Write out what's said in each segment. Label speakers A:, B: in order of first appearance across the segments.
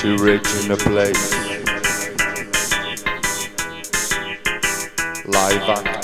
A: Future Rich in the place. Live act.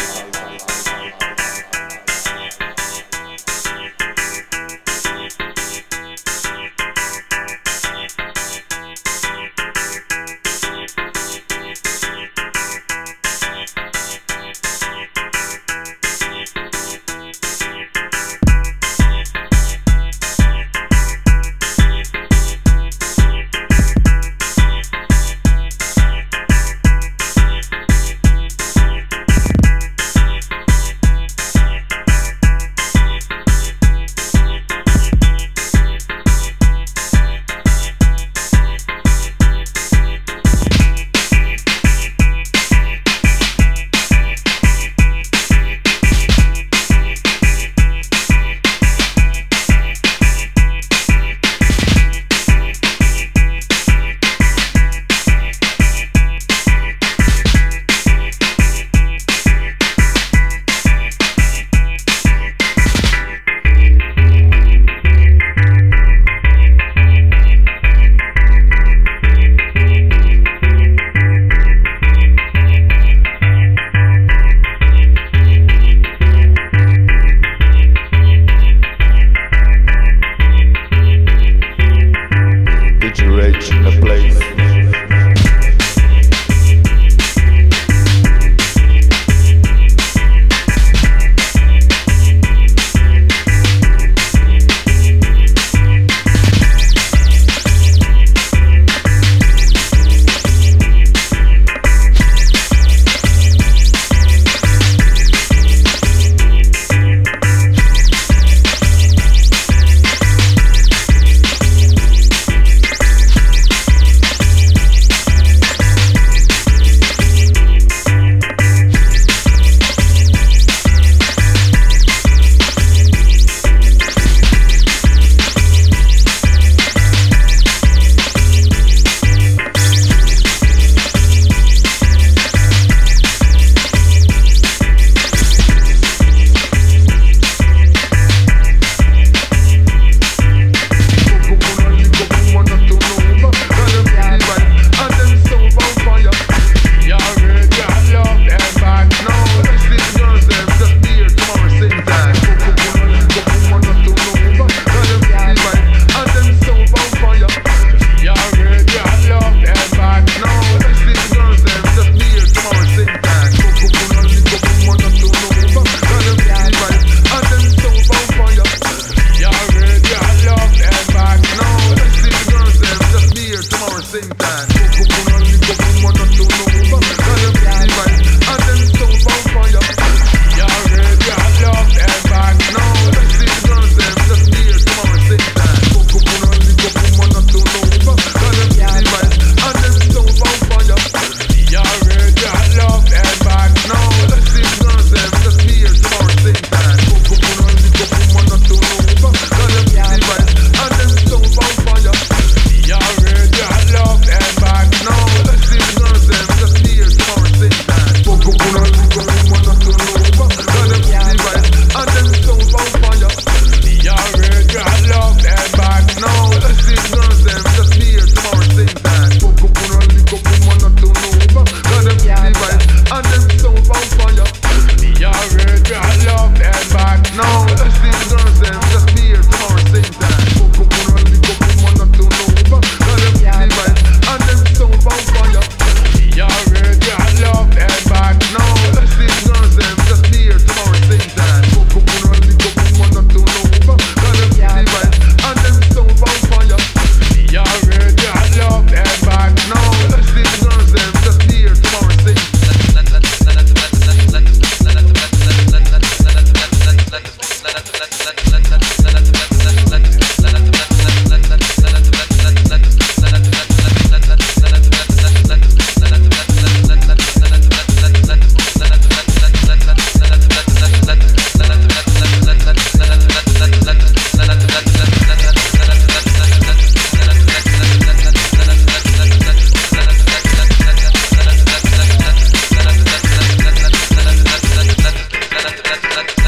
B: that, that,
C: that.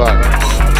C: Carvalho.